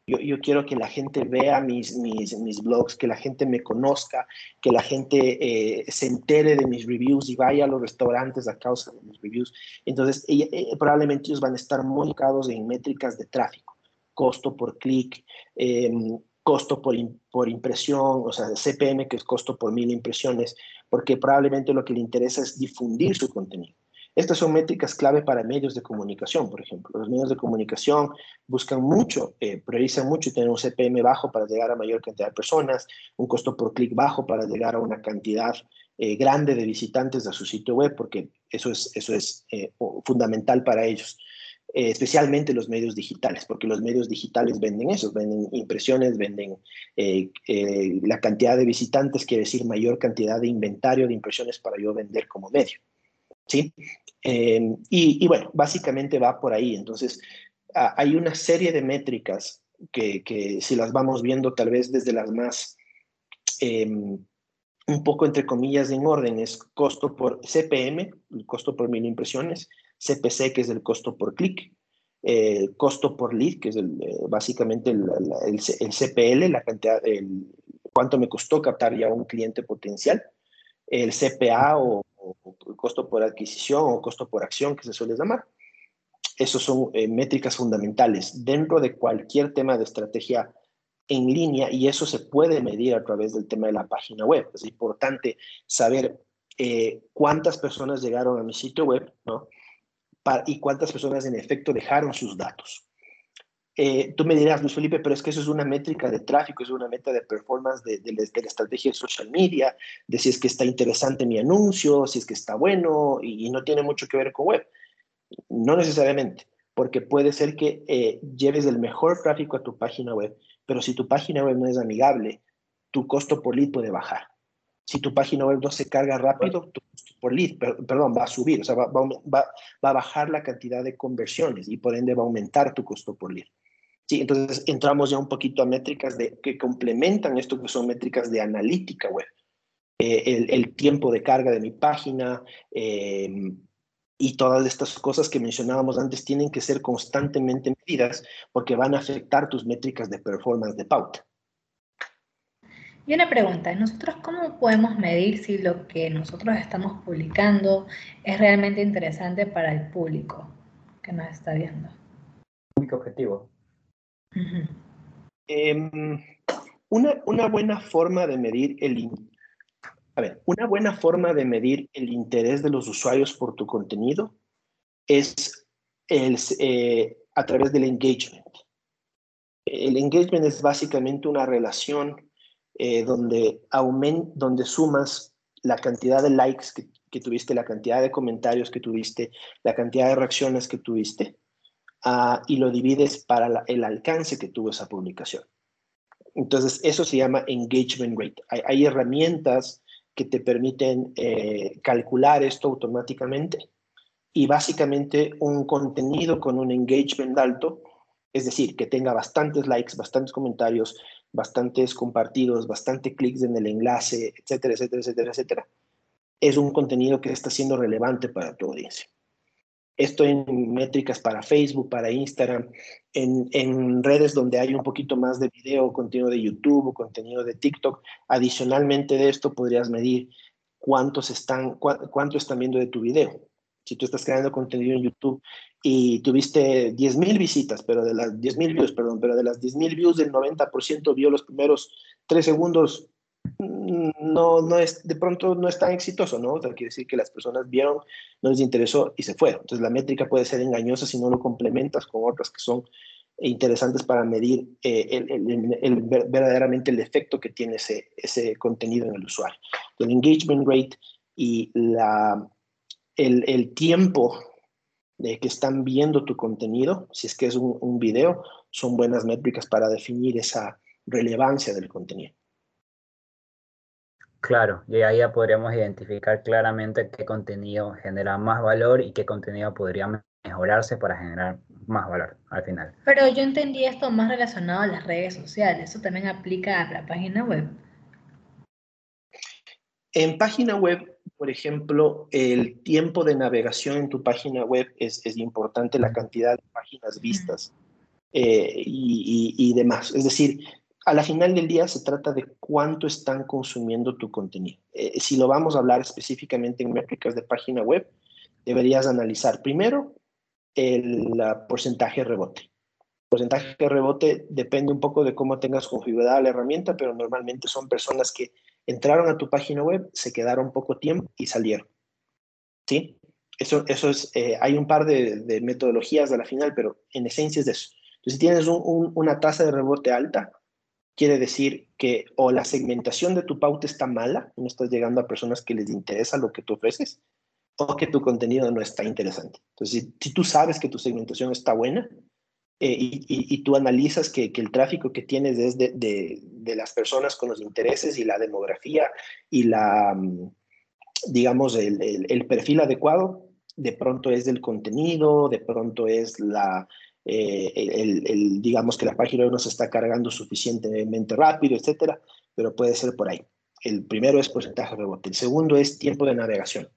Yo, yo, quiero que la gente vea mis, mis, mis, blogs, que la gente me conozca, que la gente eh, se entere de mis reviews y vaya a los restaurantes a causa de mis reviews. Entonces, eh, probablemente ellos van a estar muy enfocados en métricas de tráfico, costo por clic, em, costo por, por impresión, o sea, CPM, que es costo por mil impresiones, porque probablemente lo que le interesa es difundir su contenido. Estas son métricas clave para medios de comunicación, por ejemplo. Los medios de comunicación buscan mucho, eh, priorizan mucho tener un CPM bajo para llegar a mayor cantidad de personas, un costo por clic bajo para llegar a una cantidad eh, grande de visitantes a su sitio web, porque eso es, eso es eh, fundamental para ellos. Especialmente los medios digitales, porque los medios digitales venden eso, venden impresiones, venden la cantidad de visitantes, quiere decir mayor cantidad de inventario de impresiones para yo vender como medio. ¿sí? Eh, y, bueno, básicamente va por ahí. Entonces, hay una serie de métricas que, que, si las vamos viendo tal vez desde las más, em, un poco entre comillas en orden, es costo por CPM, el costo por mil impresiones, CPC, que es el costo por clic, eh, costo por lead, que es el, eh, básicamente el, el, el, CPL, la cantidad, el, cuánto me costó captar ya un cliente potencial, el CPA o costo por adquisición o costo por acción que se suele llamar. Esos son eh, métricas fundamentales dentro de cualquier tema de estrategia en línea y eso se puede medir a través del tema de la página web. Es importante saber eh, cuántas personas llegaron a mi sitio web ¿no? Y cuántas personas en efecto dejaron sus datos. Eh, tú me dirás, Luis Felipe, pero es que eso es una métrica de tráfico, es una meta de performance de, la estrategia de social media, de si es que está interesante mi anuncio, si es que está bueno y, no tiene mucho que ver con web. No necesariamente, porque puede ser que eh, lleves el mejor tráfico a tu página web, pero si tu página web no es amigable, tu costo por lead puede bajar. Si tu página web no se carga rápido, tu costo por lead, perdón, va a subir, o sea, va, va a bajar la cantidad de conversiones y por ende va a aumentar tu costo por lead. Sí, entonces entramos ya un poquito a métricas de, que complementan esto que son métricas de analítica web. Eh, el, tiempo de carga de mi página eh, y todas estas cosas que mencionábamos antes tienen que ser constantemente medidas porque van a afectar tus métricas de performance de pauta. Y una pregunta, ¿nosotros cómo podemos medir si lo que nosotros estamos publicando es realmente interesante para el público que nos está viendo? Único objetivo. Em, una, una, buena forma de medir el a ver, una buena forma de medir el interés de los usuarios por tu contenido es el, eh, a través del engagement. El engagement es básicamente una relación eh, donde, aument, donde sumas la cantidad de likes que, tuviste, la cantidad de comentarios que tuviste, la cantidad de reacciones que tuviste, Ah, y lo divides para el alcance que tuvo esa publicación. Entonces, eso se llama engagement rate. Hay, herramientas que te permiten eh, calcular esto automáticamente y básicamente un contenido con un engagement alto, es decir, que tenga bastantes likes, bastantes comentarios, bastantes compartidos, bastantes clics en el enlace, etcétera, etcétera, etcétera, etcétera, es un contenido que está siendo relevante para tu audiencia. Esto en métricas para Facebook, para Instagram, en, en, redes donde hay un poquito más de video, contenido de YouTube o contenido de TikTok. Adicionalmente de esto podrías medir cuántos están, cuánto están viendo de tu video. Si tú estás creando contenido en YouTube y tuviste 10.000 visitas, pero de las 10.000 views, perdón, pero de las 10.000 views, el 90% vio los primeros tres segundos no, no es, de pronto no es tan exitoso, ¿no? O sea, quiere decir que las personas vieron, no les interesó y se fueron. Entonces la métrica puede ser engañosa si no lo complementas con otras que son interesantes para medir eh, el, verdaderamente el efecto que tiene ese, ese contenido en el usuario. El engagement rate y la, el, tiempo de que están viendo tu contenido, si es que es un, un video, son buenas métricas para definir esa relevancia del contenido. Claro, y ahí ya podríamos identificar claramente qué contenido genera más valor y qué contenido podría mejorarse para generar más valor al final. Pero yo entendí esto más relacionado a las redes sociales. ¿Eso también aplica a la página web? En página web, por ejemplo, el tiempo de navegación en tu página web es, importante, la cantidad de páginas vistas eh, y demás. Es decir, a la final del día se trata de cuánto están consumiendo tu contenido. Eh, si lo vamos a hablar específicamente en métricas de página web, deberías analizar primero el porcentaje de rebote. El porcentaje de rebote depende un poco de cómo tengas configurada la herramienta, pero normalmente son personas que entraron a tu página web, se quedaron poco tiempo y salieron. ¿Sí? eso, eso es, eh, hay un par de, metodologías a la final, pero en esencia es eso. Entonces, si tienes una tasa de rebote alta, quiere decir que o la segmentación de tu pauta está mala, no estás llegando a personas que les interesa lo que tú ofreces, o que tu contenido no está interesante. Entonces, si, tú sabes que tu segmentación está buena eh, y, tú analizas que, el tráfico que tienes es de, de, las personas con los intereses y la demografía y la, mm, digamos, el, el, perfil adecuado, de pronto es del contenido, de pronto es la, eh, el, digamos que la página no se está cargando suficientemente rápido, etcétera, pero puede ser por ahí. El primero es porcentaje de rebote. El segundo es tiempo de navegación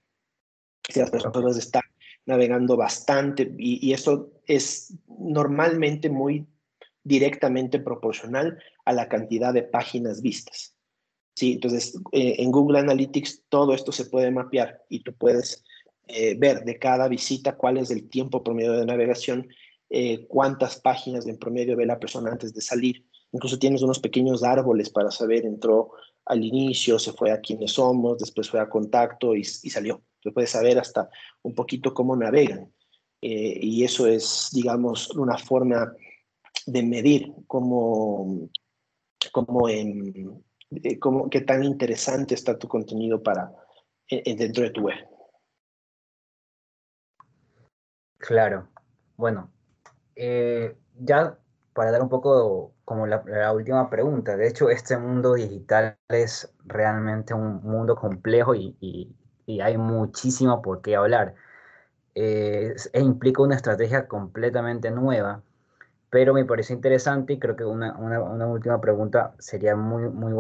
si las personas están navegando bastante y, eso es normalmente muy directamente proporcional a la cantidad de páginas vistas. ¿sí? Entonces, eh, en Google Analytics todo esto se puede mapear y tú puedes eh, ver de cada visita cuál es el tiempo promedio de navegación, eh, cuántas páginas en promedio ve la persona antes de salir. Incluso tienes unos pequeños árboles para saber, entró al inicio, se fue a quiénes somos, después fue a contacto y, y salió. Se puede saber hasta un poquito cómo navegan. Eh, y eso es, digamos, una forma de medir cómo, cómo, eh, cómo qué tan interesante está tu contenido para, dentro de tu web. Claro. Bueno, eh, ya para dar un poco como la, última pregunta, de hecho este mundo digital es realmente un mundo complejo y, y hay muchísimo por qué hablar. Eh, e implica una estrategia completamente nueva, pero me parece interesante y creo que una, una, última pregunta sería muy, muy,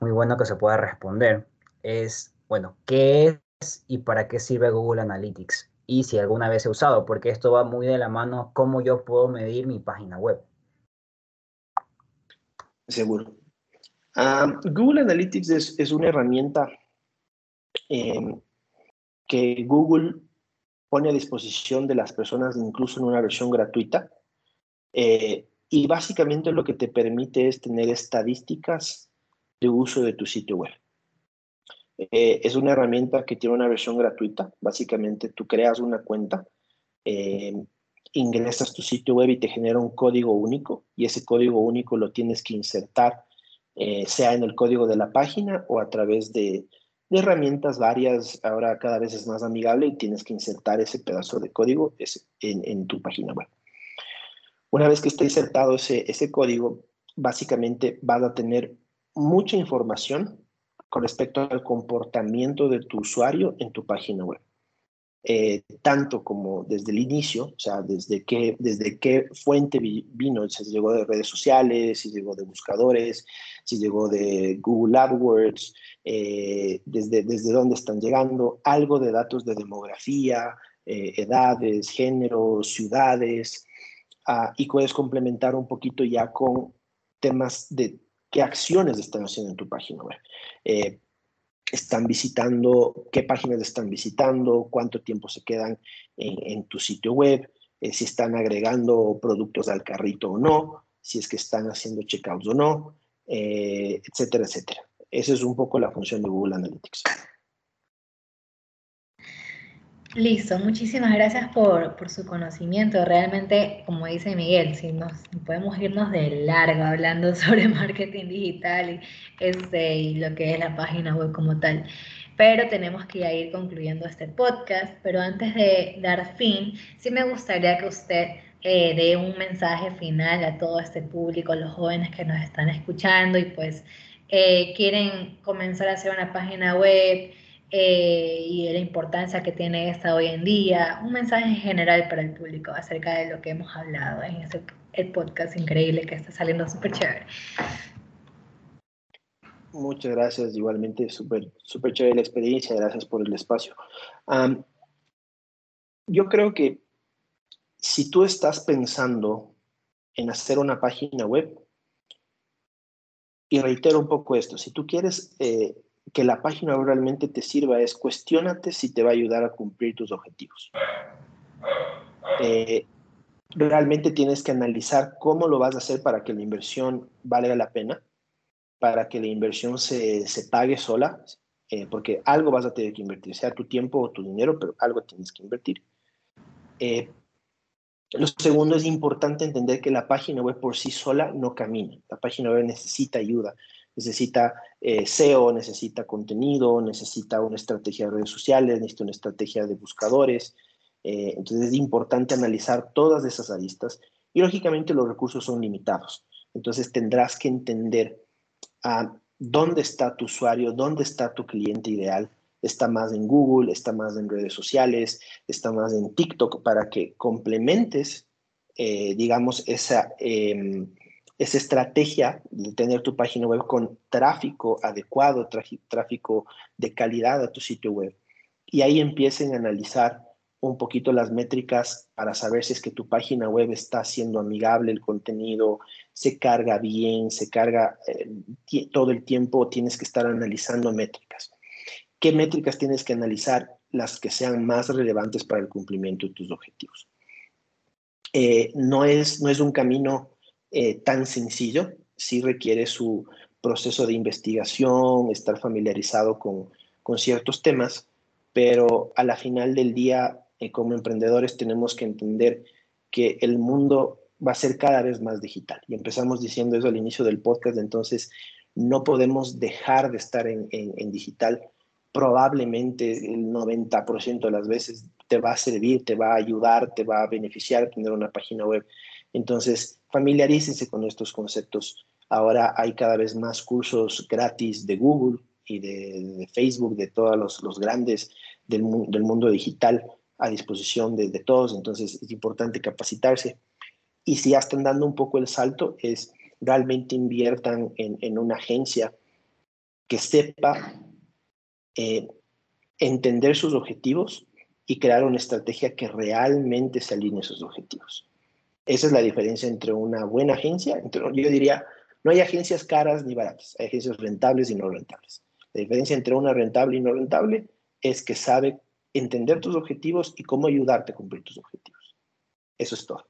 muy bueno que se pueda responder. Es, bueno, ¿qué es y para qué sirve Google Analytics? Y si alguna vez he usado, porque esto va muy de la mano, cómo yo puedo medir mi página web. Seguro. Google Analytics es, es, una herramienta eh, que Google pone a disposición de las personas incluso en una versión gratuita. Eh, y básicamente lo que te permite es tener estadísticas de uso de tu sitio web. Eh, es una herramienta que tiene una versión gratuita. Básicamente tú creas una cuenta, eh, ingresas tu sitio web y te genera un código único y ese código único lo tienes que insertar, sea en el código de la página o a través de, de herramientas varias, ahora cada vez es más amigable y tienes que insertar ese pedazo de código en, tu página web. Una vez que esté insertado ese, ese código, básicamente vas a tener mucha información con respecto al comportamiento de tu usuario en tu página web. Eh, tanto como desde el inicio, o sea, desde qué, desde qué fuente vino, si llegó de redes sociales, si llegó de buscadores, si llegó de Google AdWords, eh, desde, desde dónde están llegando, algo de datos de demografía, eh, edades, géneros, ciudades, ah, y puedes complementar un poquito ya con temas de qué acciones están haciendo en tu página web están visitando, qué páginas están visitando, cuánto tiempo se quedan en, tu sitio web, eh, si están agregando productos al carrito o no, si es que están haciendo checkouts o no, eh, etcétera, etcétera. Esa es un poco la función de Google Analytics. Listo, muchísimas gracias por, su conocimiento. Realmente, como dice Miguel, si nos podemos irnos de largo hablando sobre marketing digital y, este, y lo que es la página web como tal. Pero tenemos que ir concluyendo este podcast. Pero antes de dar fin, sí me gustaría que usted eh, dé un mensaje final a todo este público, los jóvenes que nos están escuchando y pues eh, quieren comenzar a hacer una página web eh, y la importancia que tiene esta hoy en día, un mensaje general para el público acerca de lo que hemos hablado en este el podcast increíble que está saliendo súper chévere. Muchas gracias, igualmente súper super chévere la experiencia, gracias por el espacio. yo creo que si tú estás pensando en hacer una página web, y reitero un poco esto, si tú quieres eh, que la página realmente te sirva es cuestionate si te va a ayudar a cumplir tus objetivos. Eh, realmente tienes que analizar cómo lo vas a hacer para que la inversión valga la pena, para que la inversión se, se pague sola. eh, porque algo vas a tener que invertir, sea tu tiempo o tu dinero, pero algo tienes que invertir. Eh, lo segundo es importante entender que la página web por sí sola no camina. La página web necesita ayuda, necesita eh, SEO, necesita contenido, necesita una estrategia de redes sociales, necesita una estrategia de buscadores. Eh, entonces es importante analizar todas esas aristas y lógicamente los recursos son limitados. Entonces tendrás que entender a dónde está tu usuario, dónde está tu cliente ideal, está más en Google, está más en redes sociales, está más en TikTok para que complementes, eh, digamos, esa, em, esa estrategia de tener tu página web con tráfico adecuado, tráfico de calidad a tu sitio web. Y ahí empiecen a analizar un poquito las métricas para saber si es que tu página web está siendo amigable, el contenido se carga bien, se carga eh, todo el tiempo, tienes que estar analizando métricas. ¿Qué métricas tienes que analizar? Las que sean más relevantes para el cumplimiento de tus objetivos. Eh, no, es, no es un camino eh, tan sencillo, sí requiere su proceso de investigación, estar familiarizado con, con ciertos temas, pero a la final del día, eh, como emprendedores, tenemos que entender que el mundo va a ser cada vez más digital. Y empezamos diciendo eso al inicio del podcast, entonces no podemos dejar de estar en, en, en digital probablemente el 90% de las veces te va a servir, te va a ayudar, te va a beneficiar tener una página web. Entonces, familiarícense con estos conceptos. Ahora hay cada vez más cursos gratis de Google y de, Facebook, de todos los, grandes del, mundo digital a disposición de, todos. Entonces, es importante capacitarse. Y si ya están dando un poco el salto, es realmente inviertan en, una agencia que sepa eh, entender sus objetivos y crear una estrategia que realmente se alinee a sus objetivos. Esa es la diferencia entre una buena agencia, yo diría, no hay agencias caras ni baratas, hay agencias rentables y no rentables. La diferencia entre una rentable y no rentable es que sabe entender tus objetivos y cómo ayudarte a cumplir tus objetivos. Eso es todo.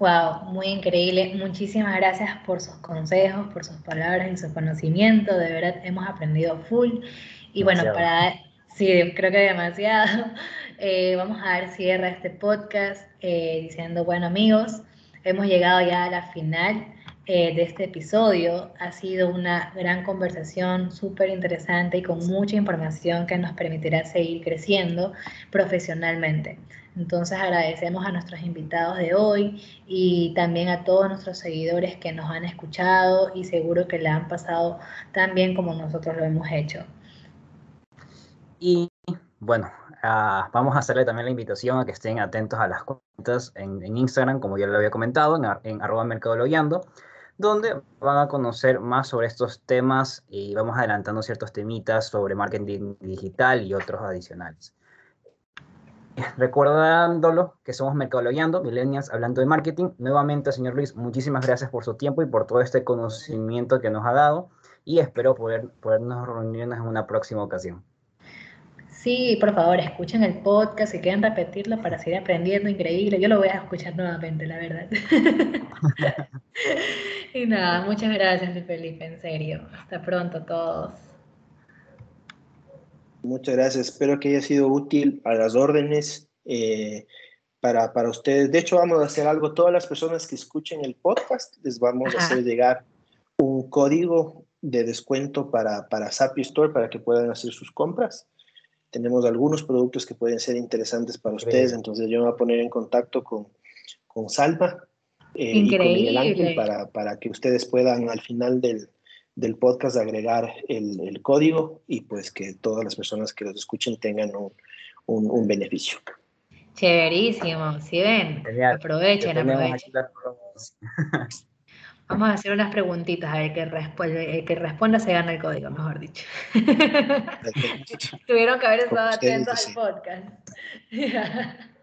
Wow, muy increíble. Muchísimas gracias por sus consejos, por sus palabras y su conocimiento. De verdad, hemos aprendido full. Y bueno, para, sí, creo que demasiado. Eh, vamos a dar cierre a este podcast eh, diciendo, bueno amigos, hemos llegado ya a la final eh, de este episodio. Ha sido una gran conversación súper interesante y con mucha información que nos permitirá seguir creciendo profesionalmente. Entonces agradecemos a nuestros invitados de hoy y también a todos nuestros seguidores que nos han escuchado y seguro que le han pasado tan bien como nosotros lo hemos hecho. Y bueno, ah, vamos a hacerle también la invitación a que estén atentos a las cuentas en, Instagram, como ya lo había comentado, en, en arroba mercadologueando donde van a conocer más sobre estos temas y vamos adelantando ciertos temitas sobre marketing digital y otros adicionales. Recordándolo que somos Mercadologueando, Millennials hablando de marketing. Nuevamente, señor Luis, muchísimas gracias por su tiempo y por todo este conocimiento que nos ha dado y espero poder podernos reunirnos en una próxima ocasión. Sí, por favor, escuchen el podcast, si quieren repetirlo para seguir aprendiendo, increíble. Yo lo voy a escuchar nuevamente, la verdad. y nada, muchas gracias, Felipe, en serio. Hasta pronto todos. Muchas gracias, espero que haya sido útil a las órdenes eh, para, para ustedes. De hecho, vamos a hacer algo, todas las personas que escuchen el podcast, les vamos a hacer llegar un código de descuento para, para Sapi Store para que puedan hacer sus compras tenemos algunos productos que pueden ser interesantes para ustedes, entonces yo me voy a poner en contacto con, con Salva eh, y con Miguel Ángel para, para, que ustedes puedan al final del, del podcast agregar el, el, código y pues que todas las personas que los escuchen tengan un, un, un beneficio. Chéverísimo, si ven, aprovechen, aprovechen. Vamos a hacer unas preguntitas, a ver que, responde, que responda se gana el código, mejor dicho. Tuvieron que haber estado atentos al podcast.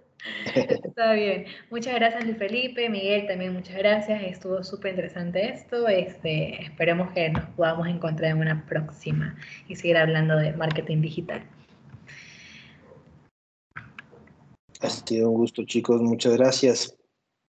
Está bien. Muchas gracias, Luis Felipe. Miguel, también muchas gracias. Estuvo súper interesante esto. Este, esperemos que nos podamos encontrar en una próxima y seguir hablando de marketing digital. Ha sido un gusto, chicos. Muchas gracias.